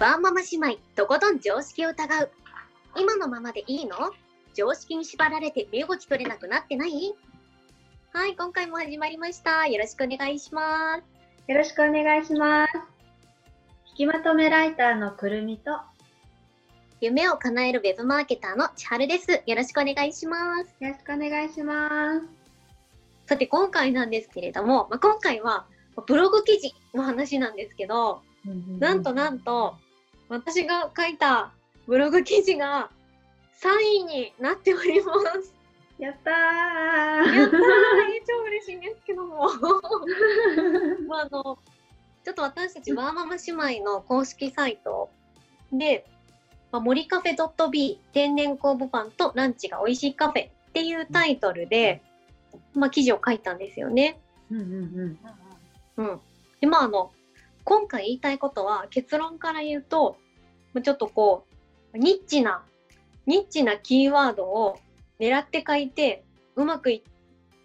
ワーママ姉妹、とことん常識を疑う。今のままでいいの？常識に縛られて身動き取れなくなってない？はい、今回も始まりました。よろしくお願いします。よろしくお願いします。引きまとめライターのくるみと、夢を叶えるウェブマーケターの千春です。よろしくお願いします。よろしくお願いします。さて、今回なんですけれども、まあ、今回はブログ記事の話なんですけど、なんとなんと、私が書いたブログ記事が3位になっております。やったーやったー超嬉しいんですけども。まあ、あの、ちょっと私たちワーママ姉妹の公式サイトで、まあ、森カフェ .b 天然酵母パンとランチが美味しいカフェっていうタイトルで、まあ、記事を書いたんですよね。うんうんうん。うん。で、まあ、あの、今回言いたいことは結論から言うと、まあちょっとこう、ニッチな、ニッチなキーワードを狙って書いて、うまくい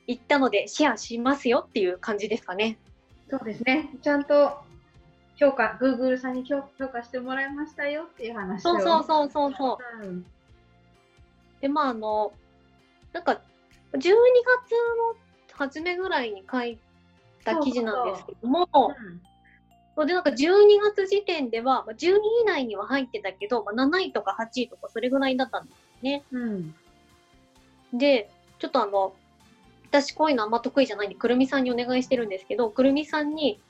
いったのでシェアしますよっていう感じですかね。そうですね。ちゃんと評価、Google さんに評評価してもらいましたよっていう話を。そうそうそうそうそう。うん。で、まあ、あの、なんか、12月の初めぐらいに書いた記事なんですけども、で、なんか12月時点では、まあ、12位以内には入ってたけど、まあ、7位とか8位とかそれぐらいだったんですね。うん。で、ちょっとあの、私こういうのあんま得意じゃないんで、くるみさんにお願いしてるんですけど、くるみさんに、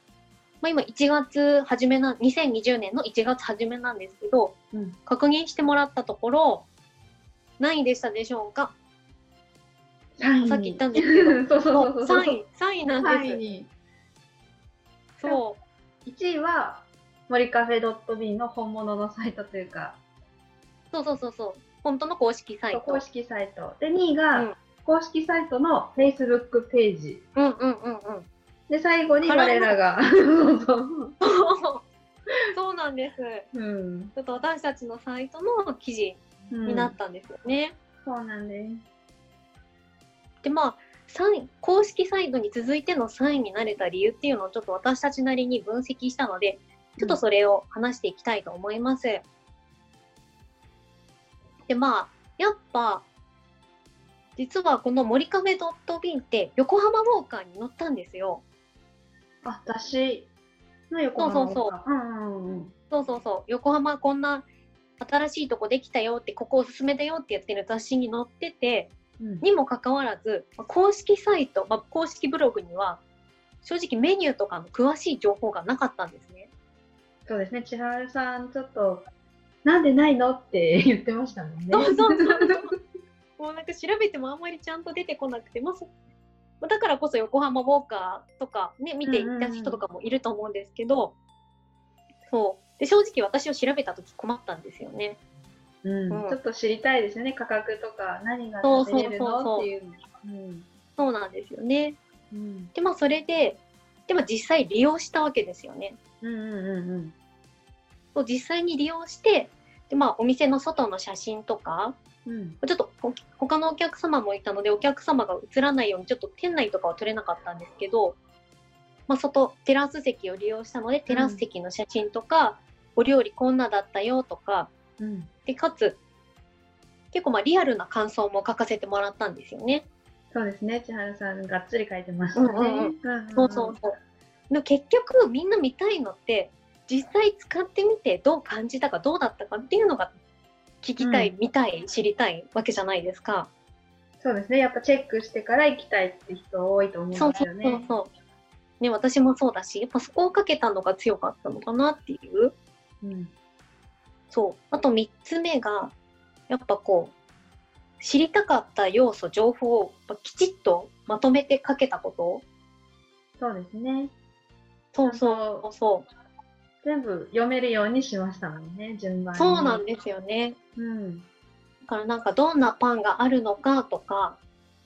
まあ、今1月初めな、2020年の1月初めなんですけど、うん。確認してもらったところ、何位でしたでしょうか？3位。さっき言ったんですけど そうそうそうそう。3位、3位なん3位です。に。そう。1位は、森カフェ .b の本物のサイトというか、そうそうそうそう。本当の公式サイト。公式サイト。で、2位が、うん公式サイトの Facebook ページ。うんうんうんうん。で、最後に我らが。そうそう。そうなんです。うん。ちょっと私たちのサイトの記事になったんですよね。そうなんです。で、まあ、3位、公式サイトに続いての3位になれた理由っていうのをちょっと私たちなりに分析したので、ちょっとそれを話していきたいと思います。で、まあ、やっぱ、実はこの森カフェ .bin って横浜ウォーカーに乗ったんですよ。あ、私の横浜そうそうそう。うんうんうん。そうそうそう。横浜こんな新しいとこできたよって、ここおすすめだよってやってる雑誌に載ってて、うんにもかかわらず、まあ公式サイト、まあ、公式ブログには、正直メニューとかの詳しい情報がなかったんですね。そうですね。千春さん、ちょっと、なんでないのって言ってましたもんね。そうそうそうそう。もうなんか調べてもあんまりちゃんと出てこなくて、まあそまあだからこそ横浜ウォーカーとかね、見ていた人とかもいると思うんですけど、そう。で、正直私を調べた時困ったんですよね。うんうんちょっと知りたいですよね。価格とか、何が食べれるの？っていうの。うんそうなんですよね。うんで、まあそれで、でも実際利用したわけですよね。うんうんうんそう実際に利用して、で、まあお店の外の写真とか、うん。ちょっとほ他のお客様もいたので、お客様が映らないように、ちょっと店内とかは撮れなかったんですけど、まあ、外、テラス席を利用したので、テラス席の写真とか、お料理こんなだったよとか、うん。で、かつ、結構まあリアルな感想も書かせてもらったんですよね。そうですね。千春さん、がっつり書いてましたね。そうそうそう。でも結局、みんな見たいのって、実際使ってみてどう感じたか、どうだったかっていうのが聞きたい、うん見たい、知りたいわけじゃないですか。そうですね。やっぱチェックしてから行きたいって人多いと思うんですそうそうよね。そうそう。ね、私もそうだし、やっぱそこをかけたのが強かったのかなっていう。うんそう。あと3つ目が、やっぱこう、知りたかった要素、情報をきちっとまとめてかけたこと。そうですね。そうそうそう。全部読めるようにしましたもんね、順番に。そうなんですよね。うん。だからなんかどんなパンがあるのかとか、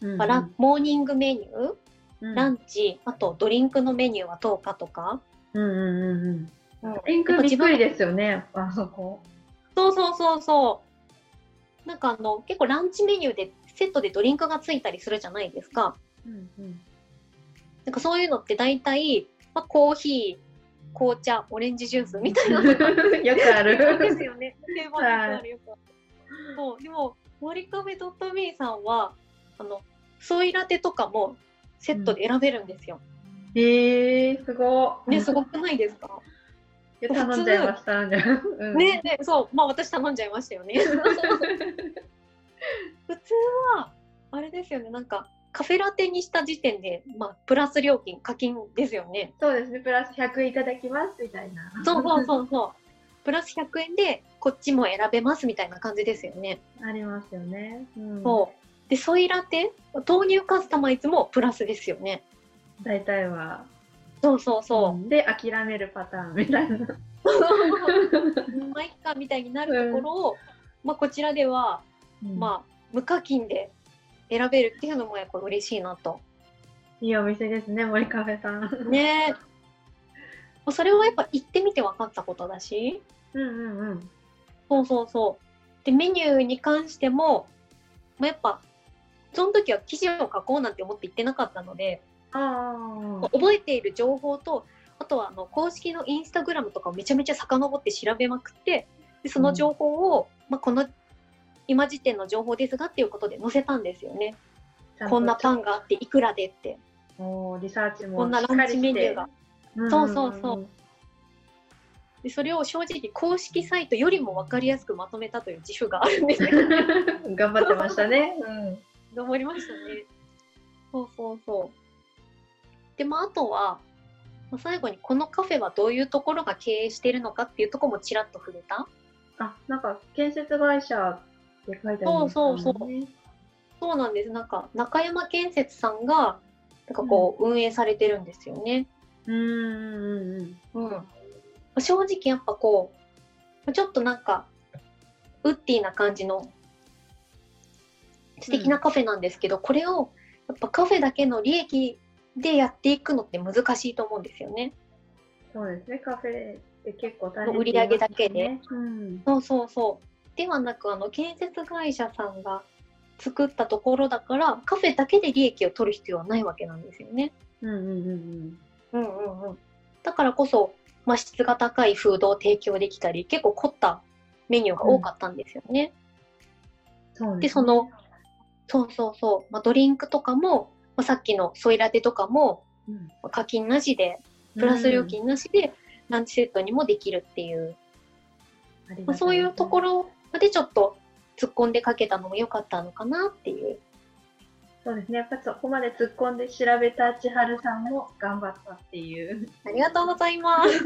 うんまあランモーニングメニュー、うんランチ、あとドリンクのメニューはどうかとか。うんうんうんうん。うんリンクびっくりですよね、あそこ。そうそうそうそう。なんかあの、結構ランチメニューでセットでドリンクがついたりするじゃないですか。うんうん。なんかそういうのって大体、まあ、コーヒー、紅茶オレンジジュースみたいな よくある。ですよね。定番よくあるよくある。そうでも森カフェドット B さんはあのソイラテとかもセットで選べるんですよ。へえー、すごい。ねすごくないですか？頼んじゃいました。ねねそうまあ私頼んじゃいましたよね。普通はあれですよねなんかカフェラテにした時点でまあプラス料金課金ですよね。そうですね、プラス100いただきますみたいな。そうそうそうそう。プラス100円でこっちも選べますみたいな感じですよね。ありますよね。うん、そう。で、ソイラテ、豆乳カスタマイズもプラスですよね。大体は。そうそうそう。んで、諦めるパターンみたいな。まあ、いっかみたいになるところを、まあ、こちらでは、まあ、無課金で選べるっていうのもやっぱ嬉しいなと。いいお店ですね、森カフェさん。ねえ。それはやっぱ行ってみて分かったことだし、うんうんうん。そうそうそう。で、メニューに関しても、まあ、やっぱ、その時は記事を書こうなんて思って行ってなかったので。覚えている情報と、あとはあの公式のインスタグラムとかをめちゃめちゃ遡って調べまくって、でその情報を、まあ、この今時点の情報ですがっていうことで載せたんですよね。こんなパンがあっていくらでって。リサーチもこんなランチメニューが。がそうそうそうでそれを正直公式サイトよりも分かりやすくまとめたという自負があるんです 頑張ってましたね。うん。頑張りましたね。そうそうそう。でもあとは、まあ最後にこのカフェはどういうところが経営しているのかっていうところもちらっと触れた。あ、なんか建設会社って書いてありますそうそうそうそうなんです。なんか中山建設さんがなんかこう運営されてるんですよね。う。うんうんうん。うん。正直やっぱこうちょっとなんかウッディな感じの素敵なカフェなんですけど、これをやっぱカフェだけの利益でやっていくのって難しいと思うんですよね。そうですね、カフェって結構大変売り上げだけで。うん。そうそうそう。ではなくあの建設会社さんが作ったところだからカフェだけで利益を取る必要はないわけなんですよね。うんうんうんうんうんうん。だからこそ、まあ、質が高いフードを提供できたり結構凝ったメニューが多かったんですよね。そうでそのそうそうそう、まあ、ドリンクとかも、まあ、さっきのソイラテとかも課金なしでプラス料金なしでランチセットにもできるっていう、まあ、そういうところ。ろまでちょっと突っ込んでかけたのも良かったのかなっていう。そうですね、やっぱそこまで突っ込んで調べた千春さんも頑張ったっていう。ありがとうございます。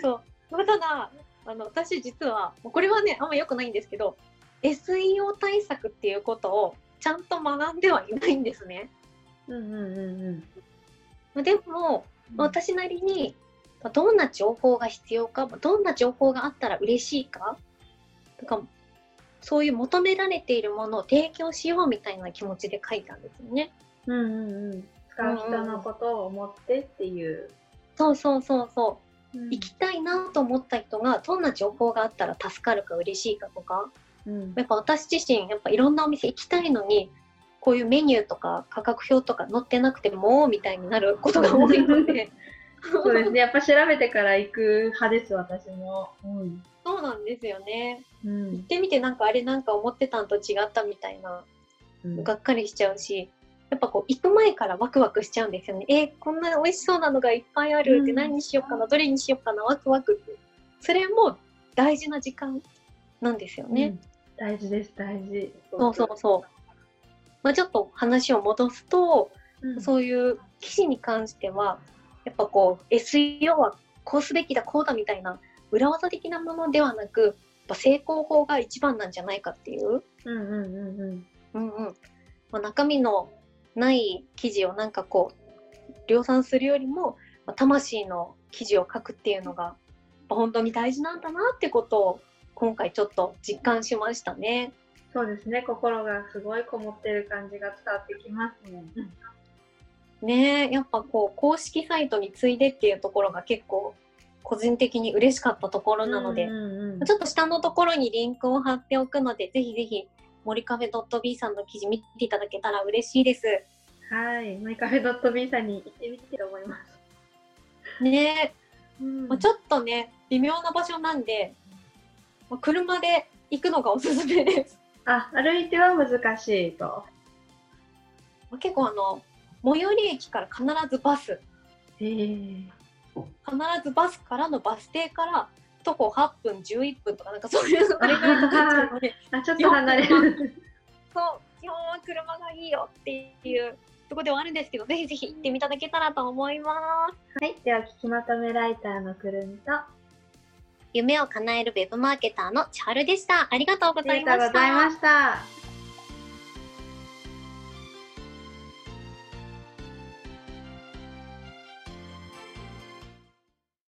そう。まあただ、あの、私実は、これはね、あんま良くないんですけど、SEO 対策っていうことをちゃんと学んではいないんですね。うんうんうんうん。まあでも、私なりに、まあどんな情報が必要か、まあどんな情報があったら嬉しいか、とか、そういう求められているものを提供しようみたいな気持ちで書いたんですよね。うんうんうん。使う人のことを思ってっていう。そうそうそうそう。うん行きたいなと思った人がどんな情報があったら助かるか嬉しいかとかうん。やっぱ私自身やっぱいろんなお店行きたいのにこういうメニューとか価格表とか載ってなくてもみたいになることが多いので。そうですね、やっぱ調べてから行く派です、私も。うん。そうなんですよね。うん。行ってみてなんかあれなんか思ってたんと違ったみたいなうん。がっかりしちゃうしやっぱこう行く前からワクワクしちゃうんですよね。えーこんな美味しそうなのがいっぱいあるってうん。何にしようかなどれにしようかなワクワク。ってそれも大事な時間なんですよね。うん大事です、大事。そうそうそう。まあ、ちょっと話を戻すと、うん。そういう記事に関しては、やっぱこう、SEO はこうすべきだ、こうだみたいな裏技的なものではなく、やっぱ成功法が一番なんじゃないかっていう、うんうんうんうん。うんうんまあ、中身のない記事をなんかこう、量産するよりも、まあ魂の記事を書くっていうのが、本当に大事なんだなってことを、今回ちょっと実感しましたね。そうですね、心がすごいこもってる感じが伝わってきます。ねえやっぱこう公式サイトに次いでっていうところが結構個人的に嬉しかったところなので、うんうんうんちょっと下のところにリンクを貼っておくのでぜひぜひ森カフェ .b さんの記事見ていただけたら嬉しいです。はい、マイカフェ .b さんに行ってみたいと思います。ねうんまあちょっとね、微妙な場所なんで、まあ車で行くのがおすすめです。あ、歩いては難しいと。まあ結構あの、最寄り駅から必ずバス。必ずバスからのバス停から徒歩8分、11分とかなんかそういうのあれぐらいかかっちゃうので、あ、ちょっと離れる。そう、基本は車がいいよっていうところではあるんですけど、ぜひぜひ行ってみただけたらと思います。はい。では、聞きまとめライターのくるみと、あ夢を叶えるウェブマーケターの千春でした。ありがとうございました。がとうございました。